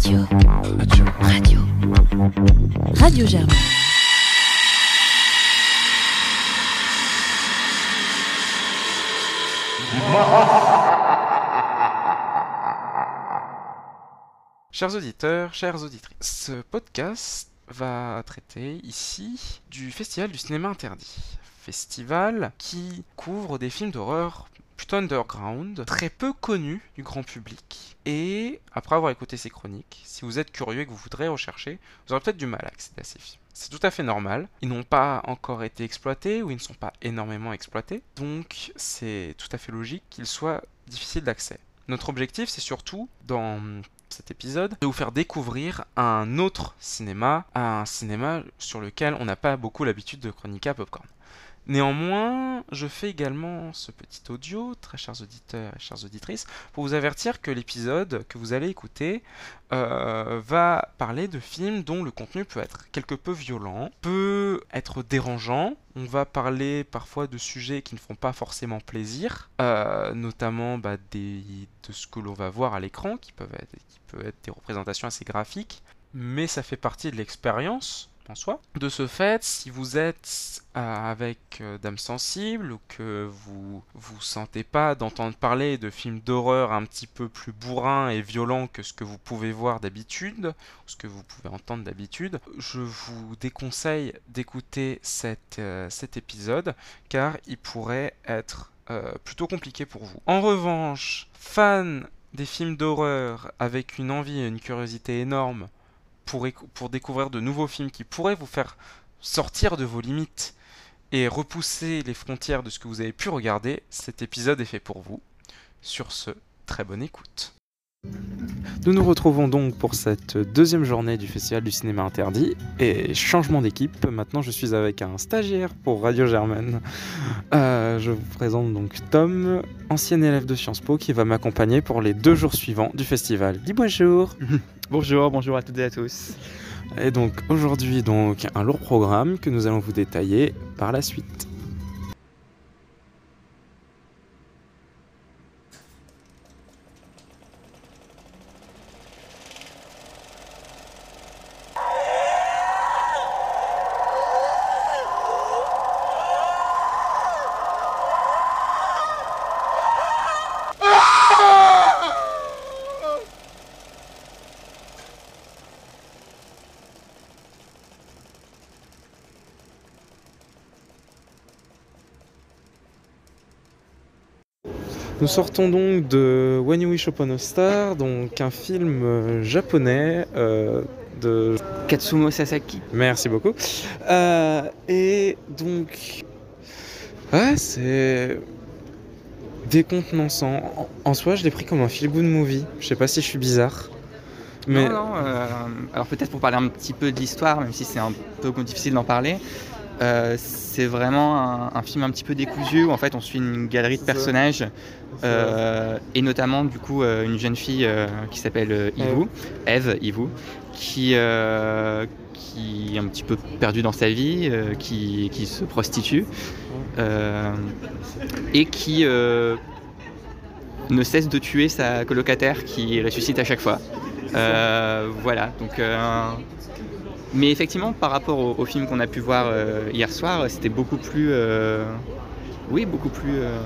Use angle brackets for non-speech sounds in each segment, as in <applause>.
Radio. Radio. Radio. Radio Germaine. Chers auditeurs, chères auditrices, ce podcast va traiter ici du Festival du cinéma interdit. Festival qui couvre des films d'horreur underground, très peu connus du grand public. Et après avoir écouté ces chroniques, si vous êtes curieux et que vous voudrez rechercher, vous aurez peut-être du mal à accéder à ces films. C'est tout à fait normal. Ils n'ont pas encore été exploités ou ils ne sont pas énormément exploités. Donc c'est tout à fait logique qu'ils soient difficiles d'accès. Notre objectif, c'est surtout, dans cet épisode, de vous faire découvrir un autre cinéma, un cinéma sur lequel on n'a pas beaucoup l'habitude de chroniquer à Popcorn. Néanmoins, je fais également ce petit audio, très chers auditeurs et chères auditrices, pour vous avertir que l'épisode que vous allez écouter euh, va parler de films dont le contenu peut être quelque peu violent, peut être dérangeant. On va parler parfois de sujets qui ne font pas forcément plaisir, euh, notamment bah, de ce que l'on va voir à l'écran, qui peuvent être des représentations assez graphiques, mais ça fait partie de l'expérience De ce fait, si vous êtes euh, avec euh, Dame Sensible ou que vous vous sentez pas d'entendre parler de films d'horreur un petit peu plus bourrins et violents que ce que vous pouvez voir d'habitude, ce que vous pouvez entendre d'habitude, je vous déconseille d'écouter cet, euh, cet épisode car il pourrait être plutôt compliqué pour vous. En revanche, fan des films d'horreur avec une envie et une curiosité énorme pour, découvrir de nouveaux films qui pourraient vous faire sortir de vos limites et repousser les frontières de ce que vous avez pu regarder, cet épisode est fait pour vous. Sur ce, très bonne écoute. Nous nous retrouvons donc pour cette deuxième journée du Festival du cinéma interdit et changement d'équipe. Maintenant, je suis avec un stagiaire pour Radio Germaine. Euh, je vous présente donc Tom, ancien élève de Sciences Po, qui va m'accompagner pour les deux jours suivants du festival. Dis bonjour. <laughs> bonjour, bonjour à toutes et à tous. Et donc aujourd'hui, donc un lourd programme que nous allons vous détailler par la suite. Nous sortons donc de When You Wish Upon a Star, donc un film euh, japonais euh, de Katsumo Sasaki. Merci beaucoup. Euh, et donc, ouais, c'est décontenançant. En, en soi, je l'ai pris comme un feel-good movie. Je sais pas si je suis bizarre. Mais... Non, non. alors peut-être pour parler un petit peu de l'histoire, même si c'est un peu difficile d'en parler. Euh, c'est vraiment un, film un petit peu décousu où en fait on suit une galerie de personnages euh, et notamment du coup euh, une jeune fille qui s'appelle Ivu, Eve. Ivu, qui, qui est un petit peu perdue dans sa vie, qui, qui, se prostitue et qui ne cesse de tuer sa colocataire qui ressuscite à chaque fois. voilà, donc mais effectivement, par rapport au, film qu'on a pu voir euh, hier soir, c'était beaucoup plus. Euh, oui, beaucoup plus. Euh,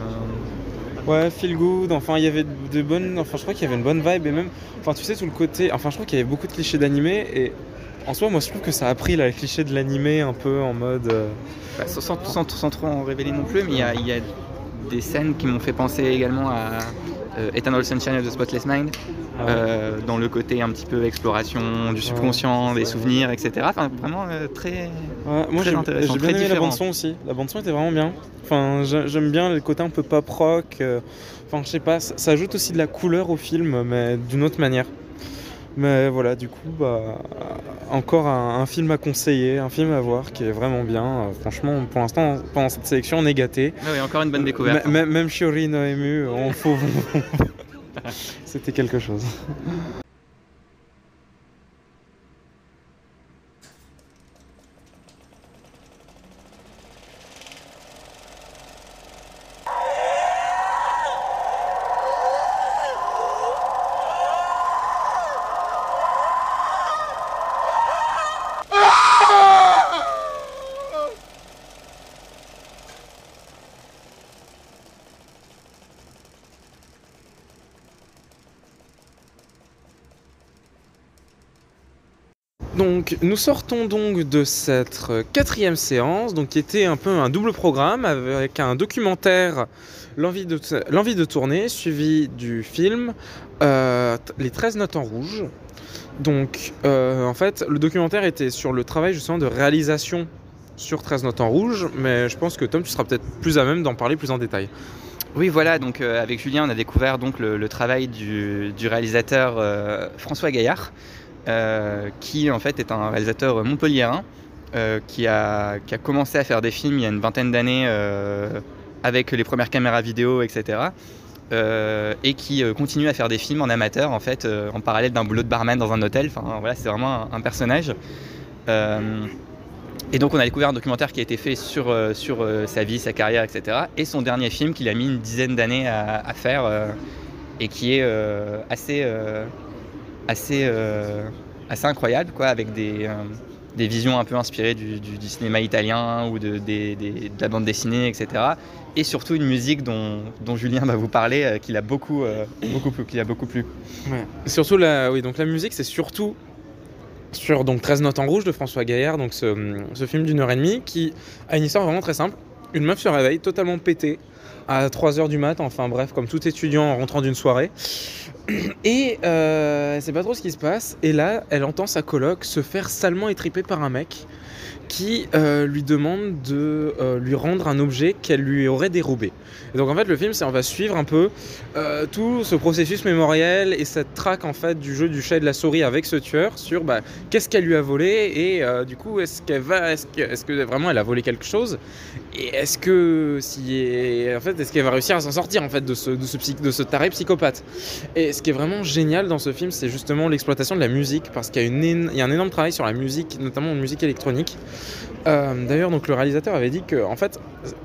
ouais, feel good. Enfin, il y avait de bonnes. Enfin, je crois qu'il y avait une bonne vibe et même. Enfin, tu sais, tout le côté. Enfin, je crois qu'il y avait beaucoup de clichés d'animé et en soi, moi, je trouve que ça a pris la cliché de l'animé un peu en mode. Bah, sans, sans, trop en révéler non plus, mais il y a, y a des scènes qui m'ont fait penser également à Eternal Sunshine of the Spotless Mind. Ah euh, dans le côté un petit peu exploration du subconscient, des souvenirs, etc. Enfin, vraiment euh, très, moi, très intéressant. J'ai bien aimé la bande son aussi. La bande son était vraiment bien. Enfin, j'aime bien le côté un peu pop rock. Euh, enfin, je sais pas, ça, ajoute aussi de la couleur au film, mais d'une autre manière. Mais voilà, du coup, bah, encore un, film à conseiller, un film à voir qui est vraiment bien. franchement, pour l'instant, pendant cette sélection, on est gâté. Ah oui, encore une bonne découverte. Même Shiori Noemu, on <laughs> faut. C'était quelque chose. Donc, nous sortons donc de cette quatrième séance, donc qui était un peu un double programme avec un documentaire, l'envie de, tourner, suivi du film euh, Les 13 notes en rouge. Donc, euh, en fait, le documentaire était sur le travail justement de réalisation sur 13 notes en rouge, mais je pense que Tom, tu seras peut-être plus à même d'en parler plus en détail. Oui, voilà, donc euh, avec Julien, on a découvert donc le, travail du, réalisateur euh, François Gaillard, euh, qui en fait est un réalisateur montpelliérain, euh, qui, a, qui a commencé à faire des films il y a une vingtaine d'années euh, avec les premières caméras vidéo, etc. euh, et qui euh, continue à faire des films en amateur, en fait, euh, en parallèle d'un boulot de barman dans un hôtel. Enfin, voilà, c'est vraiment un, personnage. Euh, et donc, on a découvert un documentaire qui a été fait sur, euh, sur euh, sa vie, sa carrière, etc. Et son dernier film qu'il a mis une dizaine d'années à, faire euh, et qui est euh, assez, euh, assez, euh, assez incroyable, quoi, avec des, euh, visions un peu inspirées du, cinéma italien ou de, des- des- de la bande dessinée, etc. Et surtout une musique dont, Julien va vous parler, euh, qu'il a beaucoup, euh, beaucoup, plu- a beaucoup plu. Surtout la, oui, donc la musique, c'est surtout sur donc 13 notes en rouge de François Gaillard, donc ce, film d'une heure et demie qui a une histoire vraiment très simple. Une meuf se réveille totalement pétée à 3h du mat, enfin bref, comme tout étudiant en rentrant d'une soirée. Et euh, sait pas trop ce qui se passe. Et là, elle entend sa coloc se faire salement étriper par un mec qui euh, lui demande de euh, lui rendre un objet qu'elle lui aurait dérobé. Et donc en fait, le film, c'est on va suivre un peu euh, tout ce processus mémoriel et cette traque en fait du jeu du chat et de la souris avec ce tueur sur bah, qu'est-ce qu'elle lui a volé et du coup est-ce qu'elle va est-ce que, est-ce que vraiment elle a volé quelque chose et est-ce que si en fait est-ce qu'elle va réussir à s'en sortir en fait de ce de ce, taré psychopathe? Et ce qui est vraiment génial dans ce film c'est justement l'exploitation de la musique parce qu'il y a y a un énorme travail sur la musique notamment la musique électronique Euh, d'ailleurs donc le réalisateur avait dit que en fait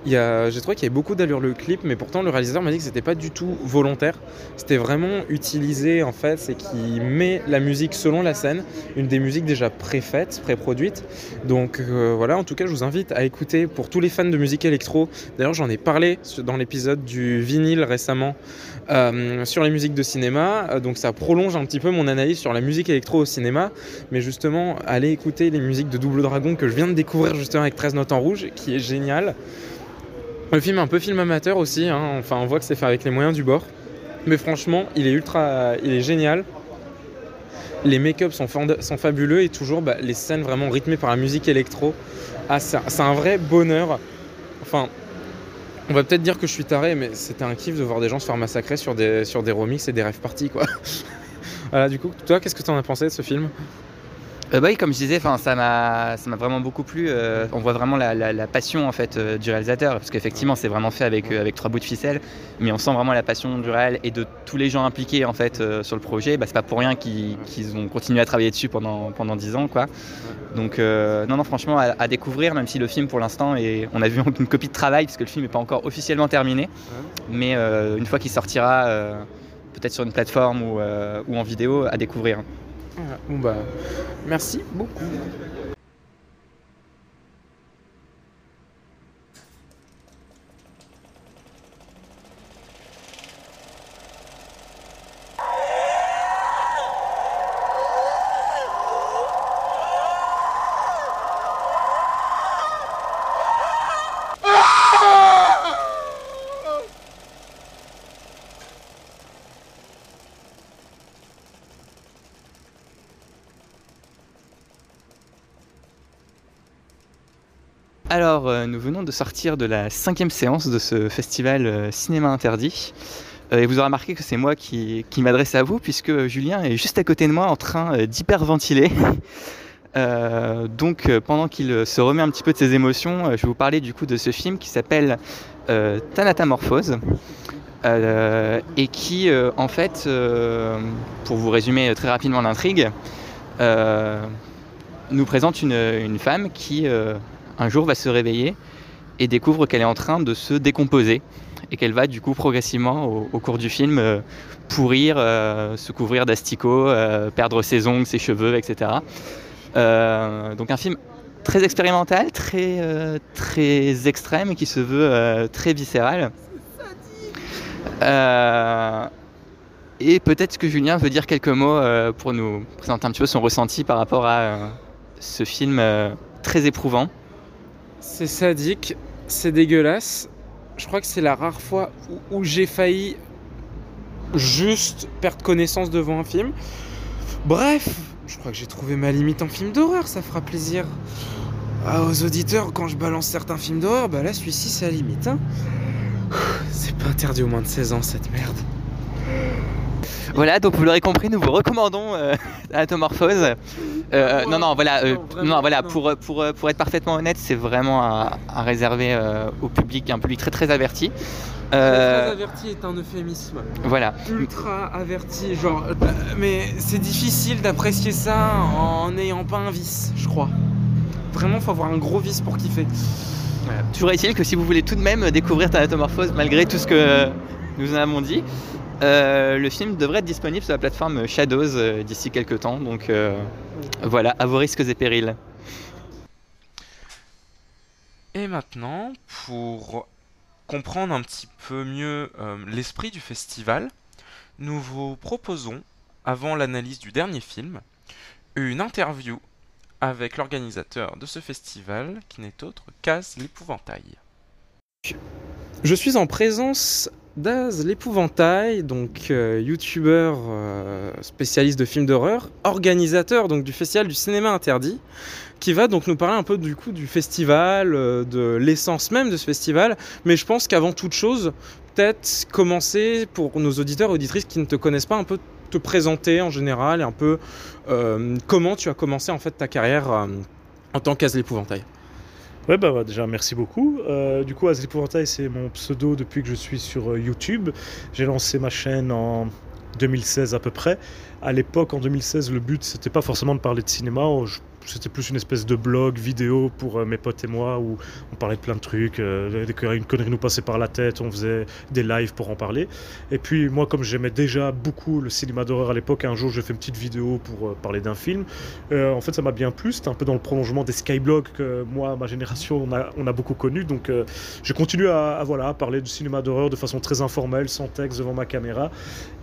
j'ai trouvé qu'il y avait beaucoup d'allure le clip mais pourtant le réalisateur m'a dit que c'était pas du tout volontaire c'était vraiment utilisé en fait, c'est qu'il met la musique selon la scène, une des musiques déjà préfaites, pré-produites. Donc euh, voilà, en tout cas, je vous invite à écouter pour tous les fans de musique électro. D'ailleurs, j'en ai parlé dans l'épisode du vinyle récemment euh, sur les musiques de cinéma. Donc ça prolonge un petit peu mon analyse sur la musique électro au cinéma. Mais justement, allez écouter les musiques de Double Dragon que je de découvrir justement avec 13 notes en rouge, qui est génial. Le film est un peu film amateur aussi, hein. enfin on voit que c'est fait avec les moyens du bord. Mais franchement, il est ultra, il est génial. Les make-up sont, fabuleux et toujours bah, les scènes vraiment rythmées par la musique électro. Ah, c'est un- un vrai bonheur. Enfin, on va peut-être dire que je suis taré, mais c'était un kiff de voir des gens se faire massacrer sur des, sur des remixes et des rêves parties, quoi. <laughs> voilà, du coup, toi, qu'est-ce que tu en as pensé de ce film? Euh, bah oui, comme je disais, ça m'a vraiment beaucoup plu. euh, on voit vraiment la, passion en fait euh, du réalisateur, parce qu'effectivement c'est vraiment fait avec, avec trois bouts de ficelle, mais on sent vraiment la passion du réel et de tous les gens impliqués en fait sur le projet. Bah, c'est pas pour rien qu'ils ont continué à travailler dessus pendant pendant dix ans quoi. Donc non non franchement à, découvrir, même si le film pour l'instant est, on a vu <laughs> une copie de travail parce que le film n'est pas encore officiellement terminé, mais une fois qu'il sortira. Peut-être sur une plateforme ou, ou en vidéo à découvrir. Bah, merci beaucoup. Alors, euh, nous venons de sortir de la cinquième séance de ce festival euh, Cinéma Interdit. Euh, et vous aurez remarqué que c'est moi qui, m'adresse à vous, puisque Julien est juste à côté de moi en train d'hyperventiler. <laughs> Donc, pendant qu'il se remet un petit peu de ses émotions, je vais vous parler du coup de ce film qui s'appelle Thanatamorphose. Et qui, en fait, pour vous résumer très rapidement l'intrigue, nous présente une, femme qui, un jour, va se réveiller et découvre qu'elle est en train de se décomposer et qu'elle va, du coup, progressivement, au, cours du film, euh, pourrir, euh, se couvrir d'asticots, euh, perdre ses ongles, ses cheveux, etc. Donc un film très expérimental, très, très extrême qui se veut très viscéral. Et peut-être que Julien veut dire quelques mots pour nous présenter un petit peu son ressenti par rapport à ce film très éprouvant. C'est sadique, c'est dégueulasse. Je crois que c'est la rare fois où, j'ai failli juste perdre connaissance devant un film. Bref, je crois que j'ai trouvé ma limite en film d'horreur, ça fera plaisir aux auditeurs quand je balance certains films d'horreur. Bah là, celui-ci, c'est la limite. Hein. C'est pas interdit au moins de 16 ans cette merde. Voilà, donc vous l'aurez compris, nous vous recommandons euh, <laughs> Anatomorphose. Euh, non, non, voilà, euh, Non, voilà pour, pour, pour être parfaitement honnête, c'est vraiment à, à réserver euh, au public, un public très très averti. Euh, Très averti est un euphémisme. voilà. Ultra averti, genre. euh, Mais c'est difficile d'apprécier ça en n'ayant pas un vice, je crois. Vraiment, faut avoir un gros vice pour kiffer. Toujours est-il que si vous voulez tout de même découvrir Thanatomorphose, malgré tout ce que nous en avons dit, euh, le film devrait être disponible sur la plateforme Shadows euh, d'ici quelques temps. Donc euh, voilà, à vos risques et périls. Et maintenant, pour comprendre un petit peu mieux euh, l'esprit du festival, nous vous proposons, avant l'analyse du dernier film, une interview avec l'organisateur de ce festival, qui n'est autre qu'Az l'épouvantail. Je suis en présence d'Az l'épouvantail, donc euh, youtubeur euh, spécialiste de films d'horreur, organisateur donc du festival du cinéma interdit qui va donc nous parler un peu du coup du festival, euh, de l'essence même de ce festival. Mais je pense qu'avant toute chose, peut-être commencer pour nos auditeurs et auditrices qui ne te connaissent pas un peu te présenter en général et un peu euh, comment tu as commencé en fait ta carrière en tant qu'Az l'épouvantail. Ouais, bah, bah, déjà, merci beaucoup. Euh, du coup, Az l'épouvantail, c'est mon pseudo depuis que je suis sur euh, YouTube. J'ai lancé ma chaîne en 2016 à peu près. À l'époque, en 2016, le but, c'était pas forcément de parler de cinéma. C'était plus une espèce de blog vidéo pour euh, mes potes et moi où on parlait de plein de trucs. euh, qu'une connerie nous passait par la tête, on faisait des lives pour en parler. Et puis, moi, comme j'aimais déjà beaucoup le cinéma d'horreur à l'époque, un jour, j'ai fait une petite vidéo pour euh, parler d'un film. En fait, ça m'a bien plu. C'était un peu dans le prolongement des skyblogs que moi, ma génération, on a, on a beaucoup connu. Donc, euh, j'ai continué à, voilà, parler du cinéma d'horreur de façon très informelle, sans texte, devant ma caméra.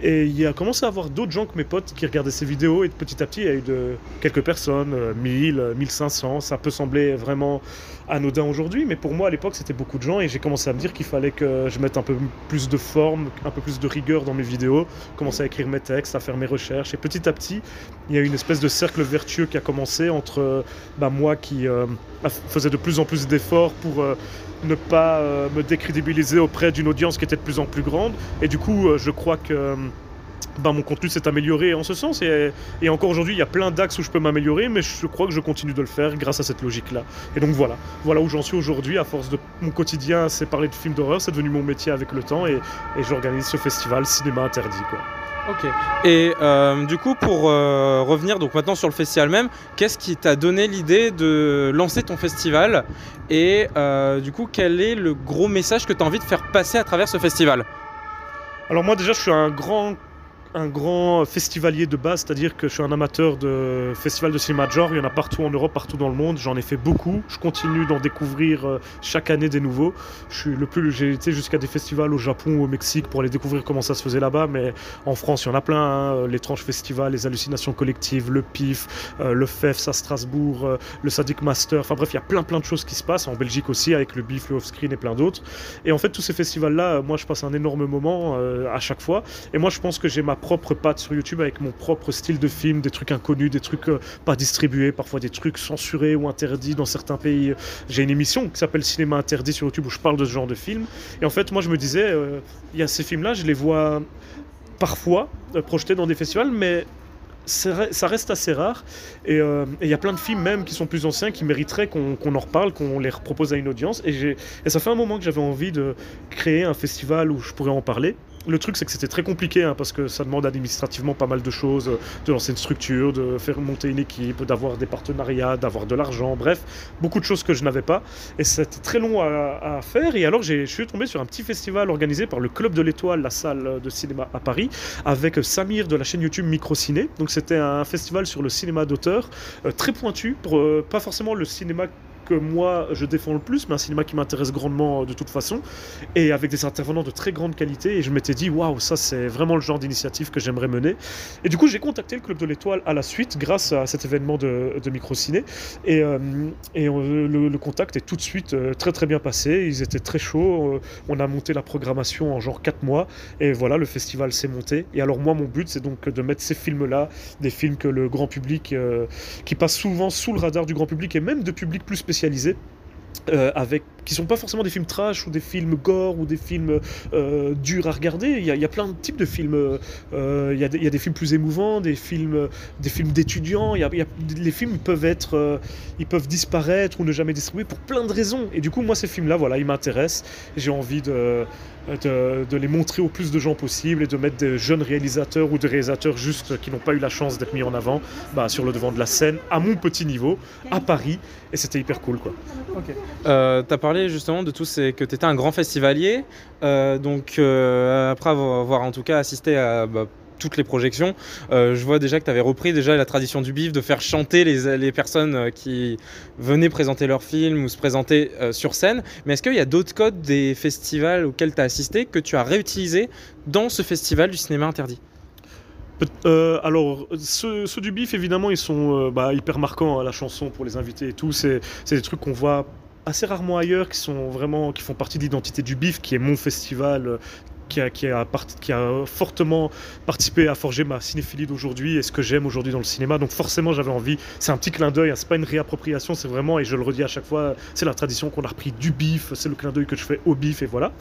Et il y a commencé à avoir d'autres gens que mes potes qui regardaient ces vidéos. Et petit à petit, il y a eu de, quelques personnes, euh, 1000, euh, 1500. Ça peut sembler vraiment anodin aujourd'hui, mais pour moi, à l'époque, c'était beaucoup de gens. Et j'ai commencé à me dire qu'il fallait que je mette un peu plus de forme, un peu plus de rigueur dans mes vidéos, commencer à écrire mes textes, à faire mes recherches. Et petit à petit, il y a une espèce de cercle vertueux qui a commencé entre euh, bah, moi qui euh, faisais de plus en plus d'efforts pour euh, ne pas euh, me décrédibiliser auprès d'une audience qui était de plus en plus grande. Et du coup, euh, je crois que euh, bah, mon contenu s'est amélioré en ce sens. Et, et encore aujourd'hui, il y a plein d'axes où je peux m'améliorer, mais je crois que je continue de le faire grâce à cette logique-là. Et donc voilà, voilà où j'en suis aujourd'hui. À force de mon quotidien, c'est parler de films d'horreur, c'est devenu mon métier avec le temps, et, et j'organise ce festival Cinéma Interdit. Quoi. Ok. Et euh, du coup, pour euh, revenir donc maintenant sur le festival même, qu'est-ce qui t'a donné l'idée de lancer ton festival Et euh, du coup, quel est le gros message que tu as envie de faire passer à travers ce festival? Alors moi déjà, je suis un grand un grand festivalier de base, c'est-à-dire que je suis un amateur de festivals de cinéma de genre. Il y en a partout en Europe, partout dans le monde. J'en ai fait beaucoup. Je continue d'en découvrir euh, chaque année des nouveaux. J'ai été jusqu'à des festivals au Japon ou au Mexique pour aller découvrir comment ça se faisait là-bas. Mais en France, il y en a plein. hein. L'étrange festival, les hallucinations collectives, le PIF, euh, le FEFS à Strasbourg, euh, le Sadic Master. Enfin bref, il y a plein plein de choses qui se passent en Belgique aussi avec le BIF, le Offscreen et plein d'autres. Et en fait, tous ces festivals-là, euh, moi, je passe un énorme moment à chaque fois. Et moi, je pense que j'ai ma propre patte sur YouTube avec mon propre style de film, des trucs inconnus, des trucs euh, pas distribués, parfois des trucs censurés ou interdits dans certains pays. J'ai une émission qui s'appelle Cinéma Interdit sur YouTube où je parle de ce genre de films. Et en fait, moi, je me disais, euh, il y a ces films-là, je les vois parfois euh, projetés dans des festivals, mais ça reste assez rare. Et il y a plein de films même qui sont plus anciens qui mériteraient qu'on en reparle, qu'on les propose à une audience. Et ça fait un moment que j'avais envie de créer un festival où je pourrais en parler. Le truc, c'est que c'était très compliqué hein, parce que ça demande administrativement pas mal de choses, euh, de lancer une structure, de faire monter une équipe, d'avoir des partenariats, d'avoir de l'argent, bref, beaucoup de choses que je n'avais pas. Et c'était très long à, faire. Et alors, je suis tombé sur un petit festival organisé par le Club de l'Étoile, la salle de cinéma à Paris, avec Samir de la chaîne YouTube Microciné. Donc, c'était un festival sur le cinéma d'auteur, euh, très pointu, pour euh, pas forcément le cinéma que moi je défends le plus, mais un cinéma qui m'intéresse grandement de toute façon, et avec des intervenants de très grande qualité. Et je m'étais dit, waouh, ça c'est vraiment le genre d'initiative que j'aimerais mener. Et du coup, j'ai contacté le Club de l'Étoile à la suite, grâce à cet événement de, de Microciné. Et, euh, et euh, le, contact est tout de suite euh, très très bien passé. Ils étaient très chauds. Euh, on a monté la programmation en genre 4 mois. Et voilà, le festival s'est monté. Et alors, moi, mon but, c'est donc de mettre ces films-là, des films que le grand public, euh, qui passent souvent sous le radar du grand public et même de publics plus spécialisés. euh, avec, qui sont pas forcément des films trash ou des films gore ou des films euh, durs à regarder. Il y, a, il y a plein de types de films. euh, il, y a des, il y a des films plus émouvants, des films, des films d'étudiants. Il y a- il y a- les films peuvent être, euh, ils peuvent disparaître ou ne jamais distribuer pour plein de raisons. Et du coup, moi, ces films-là, voilà, ils m'intéressent. J'ai envie de, de, de les montrer au plus de gens possible et de mettre des jeunes réalisateurs ou des réalisateurs juste qui n'ont pas eu la chance d'être mis en avant bah, sur le devant de la scène à mon petit niveau à Paris. Et c'était hyper cool, quoi. Euh, tu as justement de tout ces... que tu étais un grand festivalier. Euh, donc, euh, après avoir, en tout cas assisté à bah, toutes les projections, euh, je vois déjà que tu avais repris déjà la tradition du bif de faire chanter les, les personnes qui venaient présenter leurs films ou se présenter sur scène. Mais est-ce qu'il y a d'autres codes des festivals auxquels tu as assisté que tu as réutilisés dans ce festival du cinéma interdit? Alors, ceux, du bif, évidemment, ils sont bah, hyper marquants, hein, la chanson pour les invités et tout. C'est c'est des trucs qu'on voit assez rarement ailleurs, qui sont vraiment, qui font partie de l'identité du bif, qui est mon festival. Qui a, fortement participé à forger ma cinéphilie d'aujourd'hui et ce que j'aime aujourd'hui dans le cinéma. Donc forcément j'avais envie, c'est un petit clin d'œil, hein, c'est pas une réappropriation, c'est vraiment, et je le redis à chaque fois, c'est la tradition qu'on a repris du bif, c'est le clin d'œil que je fais au bif et voilà.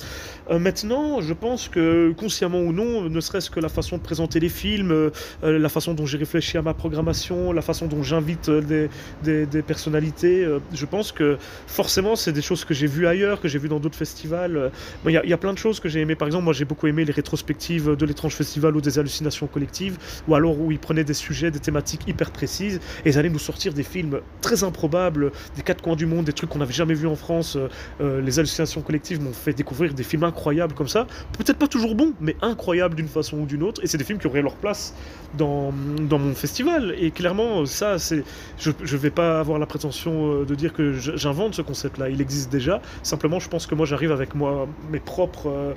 Euh, maintenant, je pense que consciemment ou non, ne serait-ce que la façon de présenter les films, euh, la façon dont j'ai réfléchi à ma programmation, la façon dont j'invite euh, des, personnalités, je pense que forcément c'est des choses que j'ai vues ailleurs, que j'ai vues dans d'autres festivals. Il y, y a plein de choses que j'ai aimé. Par exemple, moi j'ai beaucoup aimé les rétrospectives de l'étrange festival ou des hallucinations collectives, ou alors où ils prenaient des sujets, des thématiques hyper précises, et ils allaient nous sortir des films très improbables, des quatre coins du monde, des trucs qu'on n'avait jamais vus en France. Euh, euh, les hallucinations collectives m'ont fait découvrir des films incroyables comme ça. Peut-être pas toujours bons, mais incroyables d'une façon ou d'une autre. Et c'est des films qui auraient leur place dans, dans mon festival. Et clairement, ça, c'est, je ne vais pas avoir la prétention euh, de dire que j'invente ce concept-là. Il existe déjà. Simplement, je pense que moi, j'arrive avec moi mes propres euh,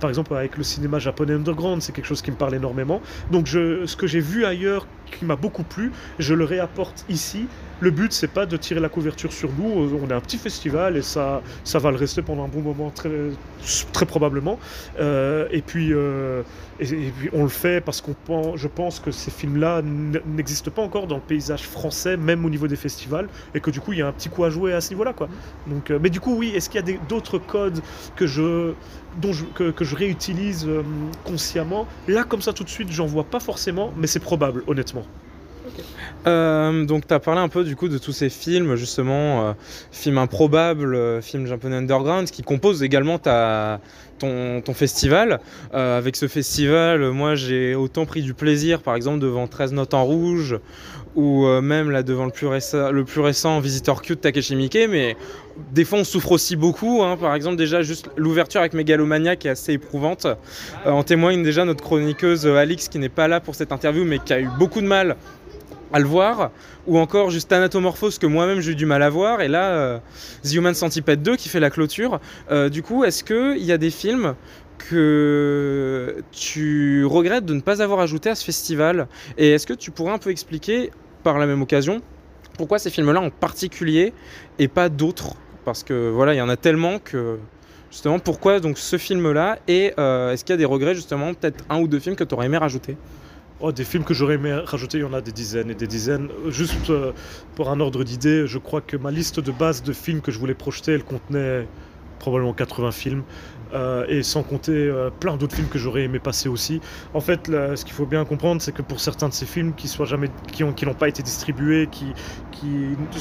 Par exemple, avec le cinéma japonais underground, c'est quelque chose qui me parle énormément. Donc, ce que j'ai vu ailleurs qui m'a beaucoup plu, je le réapporte ici. Le but, c'est pas de tirer la couverture sur nous. On est un petit festival et ça, ça va le rester pendant un bon moment, très, probablement. Euh, et, puis, euh, et, puis, on le fait parce qu'on pense, je pense que ces films-là n'existent pas encore dans le paysage français, même au niveau des festivals, et que du coup, il y a un petit coup à jouer à ce niveau-là, quoi. Donc, euh, mais du coup, oui, est-ce qu'il y a d'autres codes que je, que, je réutilise euh, consciemment Là, comme ça, tout de suite, j'en vois pas forcément, mais c'est probable, honnêtement. Euh, donc tu as parlé un peu du coup de tous ces films justement, euh, films improbables, films japonais underground, qui composent également ta, ton, ton festival. Avec ce festival, moi j'ai autant pris du plaisir par exemple devant 13 notes en rouge ou euh, même là devant le plus, récent, le plus récent Visitor Q de Takeshi Miike, mais des fois on souffre aussi beaucoup. hein. Par exemple déjà juste l'ouverture avec Megalomania qui est assez éprouvante. Euh, en témoigne déjà notre chroniqueuse euh, Alix qui n'est pas là pour cette interview mais qui a eu beaucoup de mal à le voir, ou encore juste Anatomorphose que moi-même j'ai eu du mal à voir, et là euh, The Human Centipede 2 qui fait la clôture. Du coup, est-ce qu'il y a des films que tu regrettes de ne pas avoir ajouté à ce festival? Et est-ce que tu pourrais un peu expliquer, par la même occasion, pourquoi ces films-là en particulier et pas d'autres? Parce que voilà, il y en a tellement que justement, pourquoi donc ce film-là Et euh, est-ce qu'il y a des regrets justement, peut-être un ou deux films que tu aurais aimé rajouter? Oh, des films que j'aurais aimé rajouter, il y en a des dizaines et des dizaines. Euh, Juste euh, pour un ordre d'idée, je crois que ma liste de base de films que je voulais projeter, elle contenait probablement 80 films. Euh, et sans compter euh, plein d'autres films que j'aurais aimé passer aussi. En fait, ce qu'il faut bien comprendre, c'est que pour certains de ces films qui jamais, qui ont, qui n'ont pas été distribués, qui,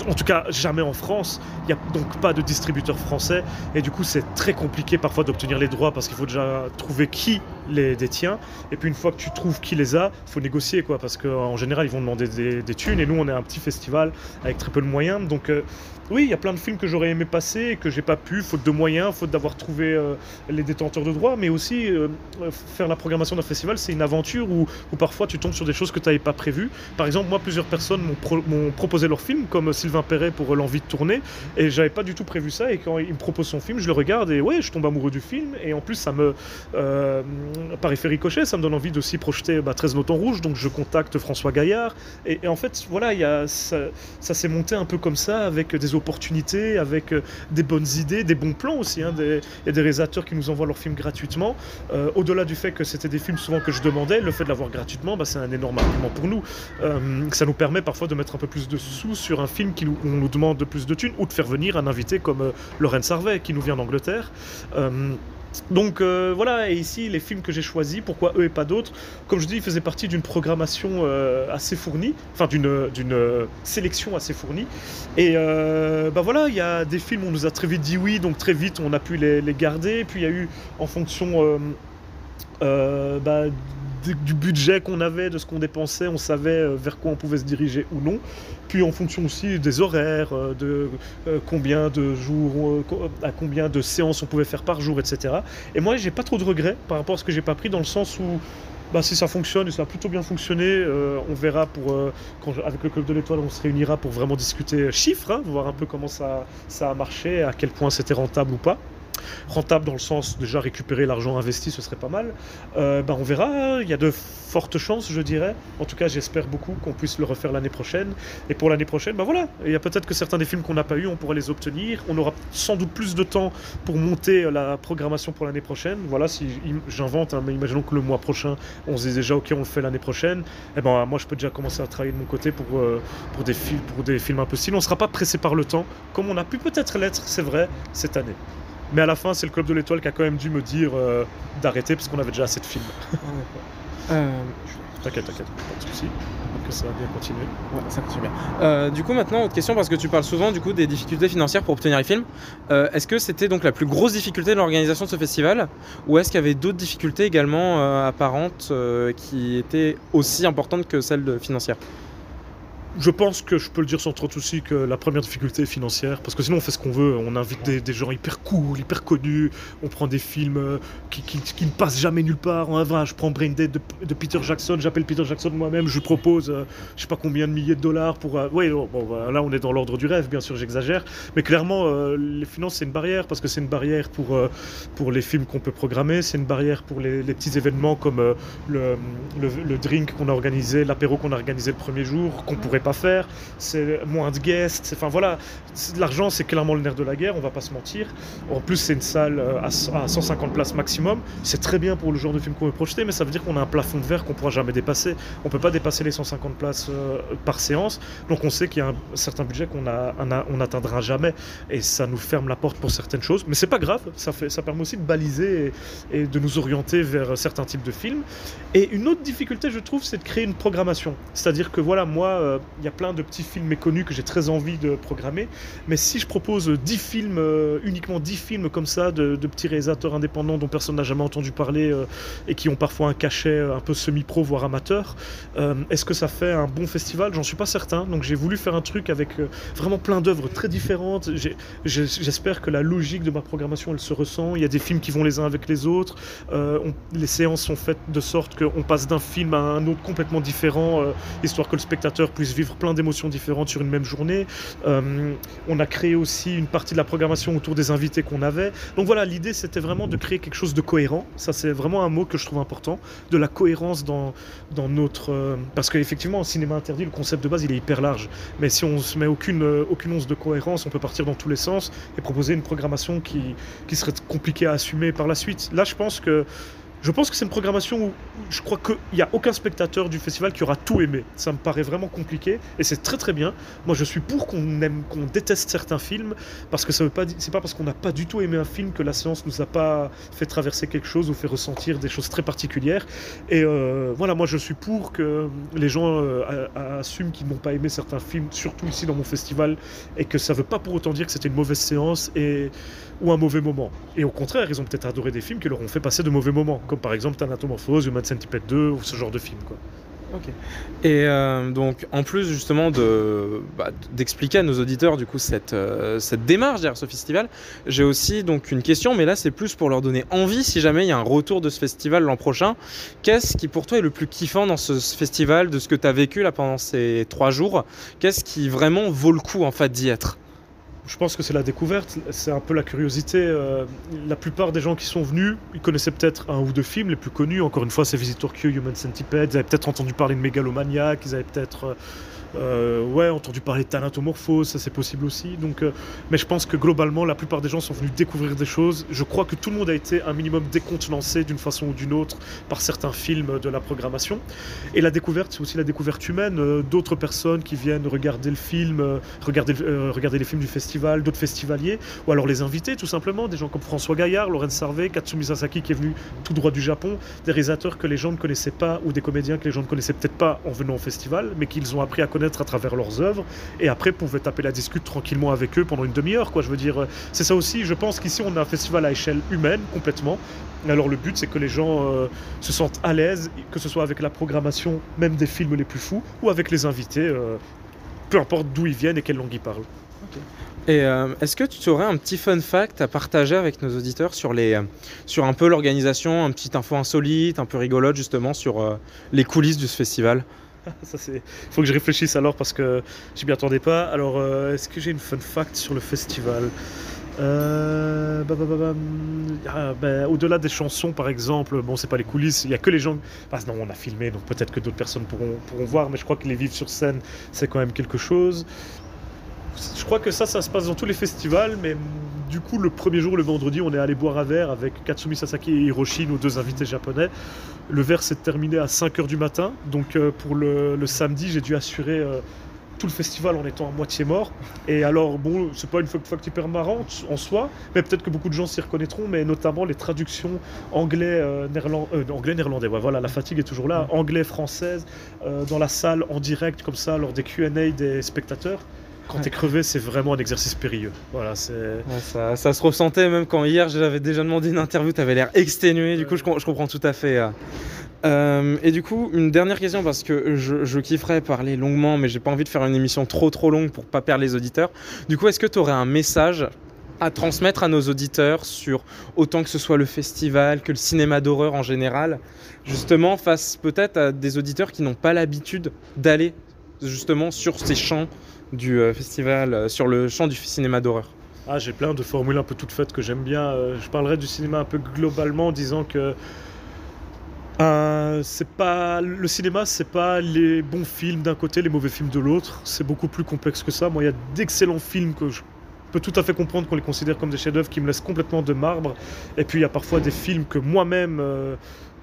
en tout cas jamais en France, il n'y a donc pas de distributeur français, et du coup c'est très compliqué parfois d'obtenir les droits parce qu'il faut déjà trouver qui les, des tiens. Et puis une fois que tu trouves qui les a, faut négocier quoi, parce qu'en général ils vont demander des, des thunes et nous on est un petit festival avec très peu de moyens. Donc euh, oui, il y a plein de films que j'aurais aimé passer et que j'ai pas pu, faute de moyens, faute d'avoir trouvé euh, les détenteurs de droits, mais aussi euh, faire la programmation d'un festival, c'est une aventure où, où parfois tu tombes sur des choses que tu n'avais pas prévues. Par exemple, moi, plusieurs personnes m'ont pro- m'ont proposé leur film, comme Sylvain Perret pour L'envie de tourner, et j'avais pas du tout prévu ça. Et quand il me propose son film, je le regarde et ouais, je tombe amoureux du film. Et en plus, ça me, par effet ça me donne envie d'aussi projeter bah, 13 notes en rouge. Donc je contacte François Gaillard. Et, en fait, voilà, ça, s'est monté un peu comme ça, avec des opportunités, avec euh, des bonnes idées, des bons plans aussi. hein, Il y a des réalisateurs qui nous envoient leurs films gratuitement. Euh, Au-delà du fait que c'était des films souvent que je demandais, le fait de l'avoir gratuitement, bah, c'est un énorme argument pour nous. Euh, ça nous permet parfois de mettre un peu plus de sous sur un film qui nous, on nous demande de plus de thunes ou de faire venir un invité comme euh, Laurence Harvey qui nous vient d'Angleterre. Donc euh, voilà, et ici les films que j'ai choisis, pourquoi eux et pas d'autres Comme je dis, ils faisaient partie d'une programmation euh, assez fournie, enfin d'une d'une euh, sélection assez fournie. Et bah voilà, il y a des films on nous a très vite dit oui, donc très vite on a pu les, garder. Puis il y a eu en fonction bah, du, budget qu'on avait, de ce qu'on dépensait, on savait euh, vers quoi on pouvait se diriger ou non. Puis en fonction aussi des horaires, euh, de euh, combien de jours, à combien de séances on pouvait faire par jour, etc. Et moi, j'ai pas trop de regrets par rapport à ce que j'ai pas pris, dans le sens où bah, si ça fonctionne et ça a plutôt bien fonctionné, on verra avec le club de l'étoile, on se réunira pour vraiment discuter chiffres, hein, voir un peu comment ça, ça a marché, à quel point c'était rentable ou pas. Rentable dans le sens déjà récupérer l'argent investi, ce serait pas mal. Euh, bah, on verra. Il y a de fortes chances, je dirais. En tout cas, j'espère beaucoup qu'on puisse le refaire l'année prochaine. Et pour l'année prochaine, bah voilà. Il y a peut-être que certains des films qu'on n'a pas eu, on pourra les obtenir. On aura sans doute plus de temps pour monter euh, la programmation pour l'année prochaine. Voilà, si j'invente, hein, mais imaginons que le mois prochain, on se dit déjà ok, on le fait l'année prochaine. Et ben moi, je peux déjà commencer à travailler de mon côté pour euh, pour des films, pour des films impossibles. On ne sera pas pressé par le temps, comme on a pu peut-être l'être, c'est vrai, cette année. Mais à la fin, c'est le Club de l'Étoile qui a quand même dû me dire euh, d'arrêter parce qu'on avait déjà assez de films. Euh, T'inquiète, t'inquiète, pas de soucis. Donc ça va bien continuer. Ouais, ça continue bien. Euh, du coup, maintenant, autre question, parce que tu parles souvent du coup des difficultés financières pour obtenir les films. Euh, est-ce que c'était donc la plus grosse difficulté de l'organisation de ce festival, ou est-ce qu'il y avait d'autres difficultés également euh, apparentes euh, qui étaient aussi importantes que celles financières? Je pense que je peux le dire sans trop de soucis que la première difficulté est financière, parce que sinon on fait ce qu'on veut, on invite des, gens hyper cool, hyper connus, on prend des films euh, qui, ne passent jamais nulle part. En vrai, je prends Brain Dead de, Peter Jackson, j'appelle Peter Jackson moi-même, je propose euh, je sais pas combien de milliers de dollars pour... euh, ouais, bon, bah, là on est dans l'ordre du rêve, bien sûr j'exagère, mais clairement euh, les finances c'est une barrière, parce que c'est une barrière pour, euh, pour les films qu'on peut programmer, c'est une barrière pour les, petits événements comme le, le drink qu'on a organisé, l'apéro qu'on a organisé le premier jour, qu'on pourrait faire, c'est moins de guests, enfin voilà, l'argent c'est clairement le nerf de la guerre, on va pas se mentir. En plus c'est une salle euh, à, c- à 150 places maximum, c'est très bien pour le genre de film qu'on veut projeter, mais ça veut dire qu'on a un plafond de verre qu'on pourra jamais dépasser. On peut pas dépasser les 150 places euh, par séance, donc on sait qu'il y a un certain budget qu'on on n'atteindra jamais, et ça nous ferme la porte pour certaines choses, mais c'est pas grave, ça, fait, ça permet aussi de baliser et, et de nous orienter vers certains types de films. Et une autre difficulté, je trouve, c'est de créer une programmation. C'est-à-dire que voilà, moi, euh, il y a plein de petits films méconnus que j'ai très envie de programmer, mais si je propose 10 films, euh, uniquement 10 films comme ça, de, petits réalisateurs indépendants dont personne n'a jamais entendu parler euh, et qui ont parfois un cachet euh, un peu semi-pro, voire amateur, est-ce que ça fait un bon festival? J'en suis pas certain. Donc j'ai voulu faire un truc avec vraiment plein d'œuvres très différentes. J'espère que la logique de ma programmation, elle se ressent. Il y a des films qui vont les uns avec les autres. Les séances sont faites de sorte qu'on passe d'un film à un autre complètement différent, histoire que le spectateur puisse vivre plein d'émotions différentes sur une même journée. Euh, on a créé aussi une partie de la programmation autour des invités qu'on avait. Donc voilà, l'idée c'était vraiment de créer quelque chose de cohérent. Ça c'est vraiment un mot que je trouve important, de la cohérence dans, dans notre... euh, parce qu'effectivement, en cinéma interdit, le concept de base il est hyper large. Mais si on se met aucune, euh, aucune once de cohérence, on peut partir dans tous les sens et proposer une programmation qui, qui serait compliquée à assumer par la suite. Là, je pense que je pense que c'est une programmation où je crois qu'il n'y a aucun spectateur du festival qui aura tout aimé. Ça me paraît vraiment compliqué et c'est très très bien. Moi je suis pour qu'on aime, qu'on déteste certains films parce que ça veut pas, c'est pas parce qu'on n'a pas du tout aimé un film que la séance nous a pas fait traverser quelque chose ou fait ressentir des choses très particulières. Et euh, voilà, moi je suis pour que les gens euh, assument qu'ils n'ont pas aimé certains films, surtout ici dans mon festival, et que ça veut pas pour autant dire que c'était une mauvaise séance ou un mauvais moment. Et au contraire, ils ont peut-être adoré des films qui leur ont fait passer de mauvais moments. comme par exemple Thanatomorphose, Human Centipede 2 ou ce genre de film. Quoi. Et euh, donc, en plus justement de bah, d'expliquer à nos auditeurs du coup cette, euh, cette démarche derrière ce festival, j'ai aussi donc une question, mais là c'est plus pour leur donner envie si jamais il y a un retour de ce festival l'an prochain. Qu'est-ce qui pour toi est le plus kiffant dans ce, ce festival, de ce que tu as vécu là pendant ces trois jours? Qu'est-ce qui vraiment vaut le coup en fait d'y être? Je pense que c'est la découverte, c'est un peu la curiosité. euh, la plupart des gens qui sont venus, ils connaissaient peut-être un ou deux films les plus connus. Encore une fois, c'est Visitor Q, Human Centipede. Ils avaient peut-être entendu parler de Mégalomaniac, ils avaient peut-être euh, ouais, entendu parler de Thanatomorphose, ça c'est possible aussi. Donc, euh, mais je pense que globalement, la plupart des gens sont venus découvrir des choses. Je crois que tout le monde a été un minimum décontenancé d'une façon ou d'une autre par certains films de la programmation. Et la découverte, c'est aussi la découverte humaine. euh, d'autres personnes qui viennent regarder le film, euh, regarder, les films du festival, d'autres festivaliers, ou alors les invités tout simplement, des gens comme François Gaillard, Lorenz Sarvé, Katsumi Sasaki qui est venu tout droit du Japon, des réalisateurs que les gens ne connaissaient pas, ou des comédiens que les gens ne connaissaient peut-être pas en venant au festival, mais qu'ils ont appris à connaître à travers leurs œuvres, et après pouvaient taper la discute tranquillement avec eux pendant une demi-heure. Quoi. Je veux dire, euh, c'est ça aussi, je pense qu'ici on a un festival à échelle humaine complètement. Alors le but c'est que les gens euh, se sentent à l'aise, que ce soit avec la programmation, même des films les plus fous, ou avec les invités, euh, peu importe d'où ils viennent et quelle langue ils parlent. Et est-ce que tu aurais un petit fun fact à partager avec nos auditeurs sur, les, sur un peu l'organisation, un petit info insolite, un peu rigolote justement sur les coulisses de ce festival? <laughs> Ça c'est, faut que je réfléchisse alors parce que je m'y attendais pas. Alors euh, est-ce que j'ai une fun fact sur le festival Euh, hum, ah, bah, Au-delà des chansons, par exemple, bon, c'est pas les coulisses, il y a que les gens. Non, on a filmé, donc peut-être que d'autres personnes pourront, voir, mais je crois que les vivre sur scène, c'est quand même quelque chose. Je crois que ça, ça se passe dans tous les festivals, mais du coup, le premier jour, le vendredi, on est allé boire un verre avec Katsumi Sasaki et Hiroshi, nos deux invités japonais. Le verre s'est terminé à 5h du matin, donc euh, pour le, le samedi, j'ai dû assurer euh, tout le festival en étant à moitié mort. Et alors, bon, c'est pas une fact hyper marrante en soi, mais peut-être que beaucoup de gens s'y reconnaîtront, mais notamment les traductions anglais, euh, euh. Ouais, voilà, la fatigue est toujours là. Anglais, française, euh, dans la salle, en direct, comme ça, lors des QA des spectateurs. Quand t'es crevé, c'est vraiment un exercice périlleux. Voilà, c'est. Ouais, ça, ça se ressentait même quand hier j'avais déjà demandé une interview, tu avais l'air exténué, du coup je, com- je comprends tout à fait. euh. Euh, et du coup, une dernière question parce que je, je kifferais parler longuement, mais j'ai pas envie de faire une émission trop trop longue pour pas perdre les auditeurs. Du coup, est-ce que tu aurais un message à transmettre à nos auditeurs sur autant que ce soit le festival que le cinéma d'horreur en général, justement face peut-être à des auditeurs qui n'ont pas l'habitude d'aller justement sur ces champs du euh, festival, euh, sur le champ du cinéma d'horreur Ah, j'ai plein de formules un peu toutes faites que j'aime bien. Euh, je parlerai du cinéma un peu globalement en disant que c'est pas le cinéma, c'est pas les bons films d'un côté, les mauvais films de l'autre. C'est beaucoup plus complexe que ça. Moi, il y a d'excellents films que je peux tout à fait comprendre qu'on les considère comme des chefs-d'œuvre qui me laissent complètement de marbre. Et puis il y a parfois des films que moi-même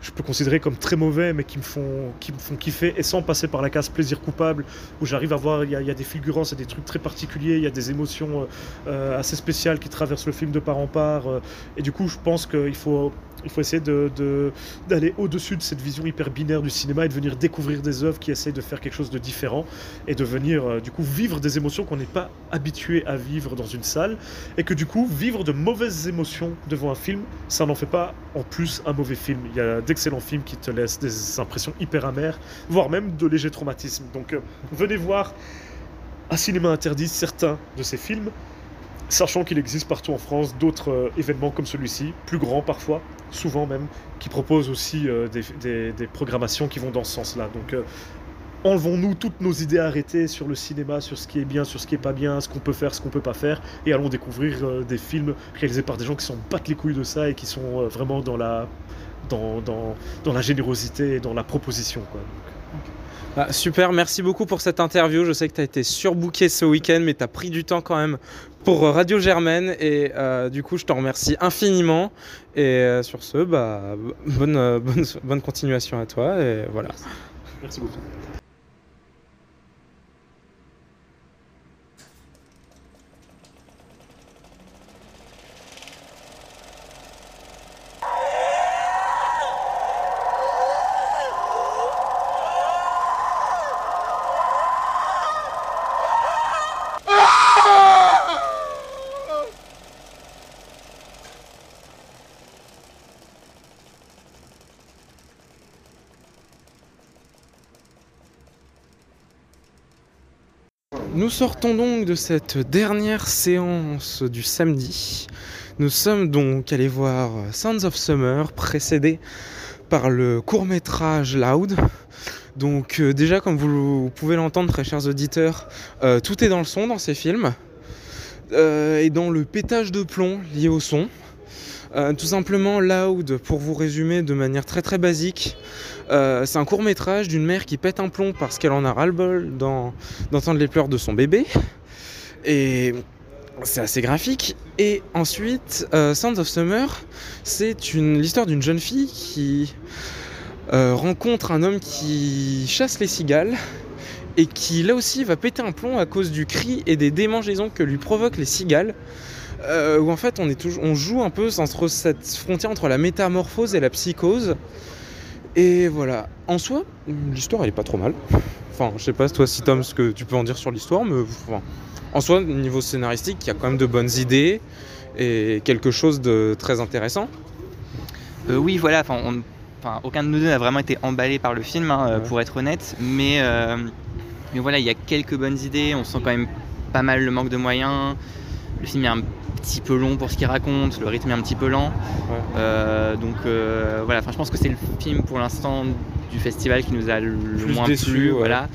je peux considérer comme très mauvais, mais qui me font, qui me font kiffer et sans passer par la case plaisir coupable, où j'arrive à voir, il y, a- il y a des fulgurances des trucs très particuliers, il y a des émotions euh, euh, assez spéciales qui traversent le film de part en part. euh, et du coup, je pense qu'il faut, il faut essayer de- de- d'aller au-dessus de cette vision hyper binaire du cinéma et de venir découvrir des œuvres qui essayent de faire quelque chose de différent et de venir, du coup, vivre des émotions qu'on n'est pas habitué à vivre dans une salle. Et que du coup, vivre de mauvaises émotions devant un film, ça n'en fait pas en plus un mauvais film. Il y a d'excellents films qui te laissent des impressions hyper amères, voire même de légers traumatismes. Donc euh, venez voir un cinéma interdit certains de ces films, sachant qu'il existe partout en France d'autres euh, événements comme celui-ci, plus grands parfois, souvent même, qui proposent aussi euh, des, programmations qui vont dans ce sens-là. Donc enlevons-nous toutes nos idées arrêtées sur le cinéma, sur ce qui est bien, sur ce qui est pas bien, ce qu'on peut faire, ce qu'on peut pas faire, et allons découvrir des films réalisés par des gens qui s'en battent les couilles de ça et qui sont vraiment dans la, dans, dans, dans la générosité et dans la proposition. Quoi. Ah, super, merci beaucoup pour cette interview. Je sais que tu as été surbooké ce week-end, mais tu as pris du temps quand même pour Radio Germaine. Et euh, du coup, je t'en remercie infiniment. Et euh, sur ce, bah, bonne, euh, bonne, bonne continuation à toi. Et voilà. Merci beaucoup. Nous sortons donc de cette dernière séance du samedi. Nous sommes donc allés voir Sounds of Summer, précédé par le court métrage Loud. Donc euh, déjà, comme vous, pouvez l'entendre, très chers auditeurs, euh, tout est dans le son dans ces films. Euh, et dans le pétage de plomb lié au son. Tout simplement, Loud, pour vous résumer de manière très très basique, c'est un court métrage d'une mère qui pète un plomb parce qu'elle en a ras-le-bol d'entendre les pleurs de son bébé. Et c'est assez graphique. Et ensuite, Sounds of Summer, c'est l'histoire d'une jeune fille qui euh, rencontre un homme qui chasse les cigales et qui là aussi va péter un plomb à cause du cri et des démangeaisons que lui provoquent les cigales. Euh, où en fait on, est toujours, on joue un peu entre cette frontière entre la métamorphose et la psychose. Et voilà, en soi, l'histoire elle est pas trop mal. Enfin, je sais pas toi si Tom ce que tu peux en dire sur l'histoire, mais en soi, niveau scénaristique, il y a quand même de bonnes idées et quelque chose de très intéressant. Euh, oui, voilà, enfin, on aucun de nous deux n'a vraiment été emballé par le film, hein, pour être honnête. Mais, euh, mais voilà, il y a quelques bonnes idées. On sent quand même pas mal le manque de moyens. Le film est un petit peu long pour ce qu'il raconte. Le rythme est un petit peu lent. Euh, donc euh, voilà, je pense que c'est le film pour l'instant du festival qui nous a le moins plu. Voilà.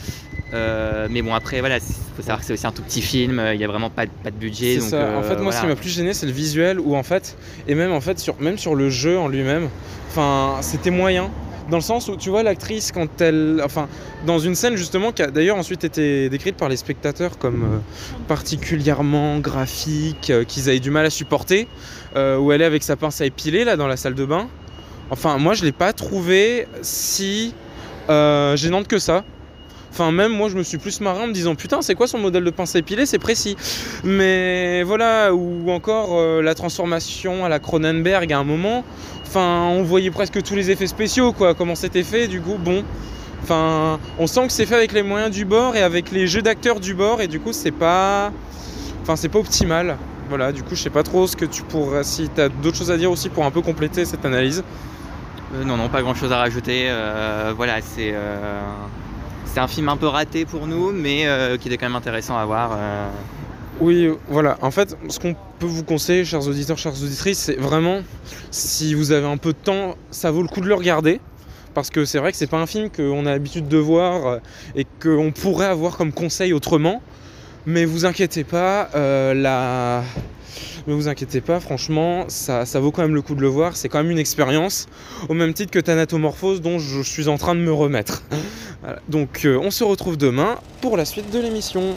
Euh, mais bon, après, voilà, il faut savoir que c'est aussi un tout petit film, il n'y a vraiment pas, pas de budget. Ça. en fait, moi, ce qui m'a plus gêné, c'est le visuel, où en fait, et même en fait, sur, même sur le jeu en lui-même, enfin, c'était moyen. Dans le sens où tu vois l'actrice quand elle, enfin, dans une scène justement qui a d'ailleurs ensuite été décrite par les spectateurs comme euh, particulièrement graphique, euh, qu'ils avaient du mal à supporter, où elle est avec sa pince à épiler là dans la salle de bain. Enfin, moi, je l'ai pas trouvé si gênante que ça. Enfin, même moi, je me suis plus marré en me disant putain, c'est quoi son modèle de pince à épiler C'est précis. Mais voilà, ou encore euh, la transformation à la Cronenberg à un moment. Enfin, on voyait presque tous les effets spéciaux, quoi, comment c'était fait. Du coup, bon. Enfin, on sent que c'est fait avec les moyens du bord et avec les jeux d'acteurs du bord, et du coup, c'est pas. Enfin, c'est pas optimal. Voilà, du coup, je sais pas trop ce que tu pourrais. Si tu as d'autres choses à dire aussi pour un peu compléter cette analyse. Euh, non, non, pas grand chose à rajouter. Euh, voilà, c'est c'est un film un peu raté pour nous, mais euh, qui était quand même intéressant à voir. Euh. Oui, voilà. En fait, ce qu'on peut vous conseiller, chers auditeurs, chères auditrices, c'est vraiment, si vous avez un peu de temps, ça vaut le coup de le regarder. Parce que c'est vrai que c'est pas un film qu'on a l'habitude de voir euh, et qu'on pourrait avoir comme conseil autrement. Mais vous inquiétez pas, la, ne vous inquiétez pas, franchement, ça, vaut quand même le coup de le voir. C'est quand même une expérience, au même titre que Thanatomorphose, dont je suis en train de me remettre. <laughs> Donc, euh, on se retrouve demain pour la suite de l'émission.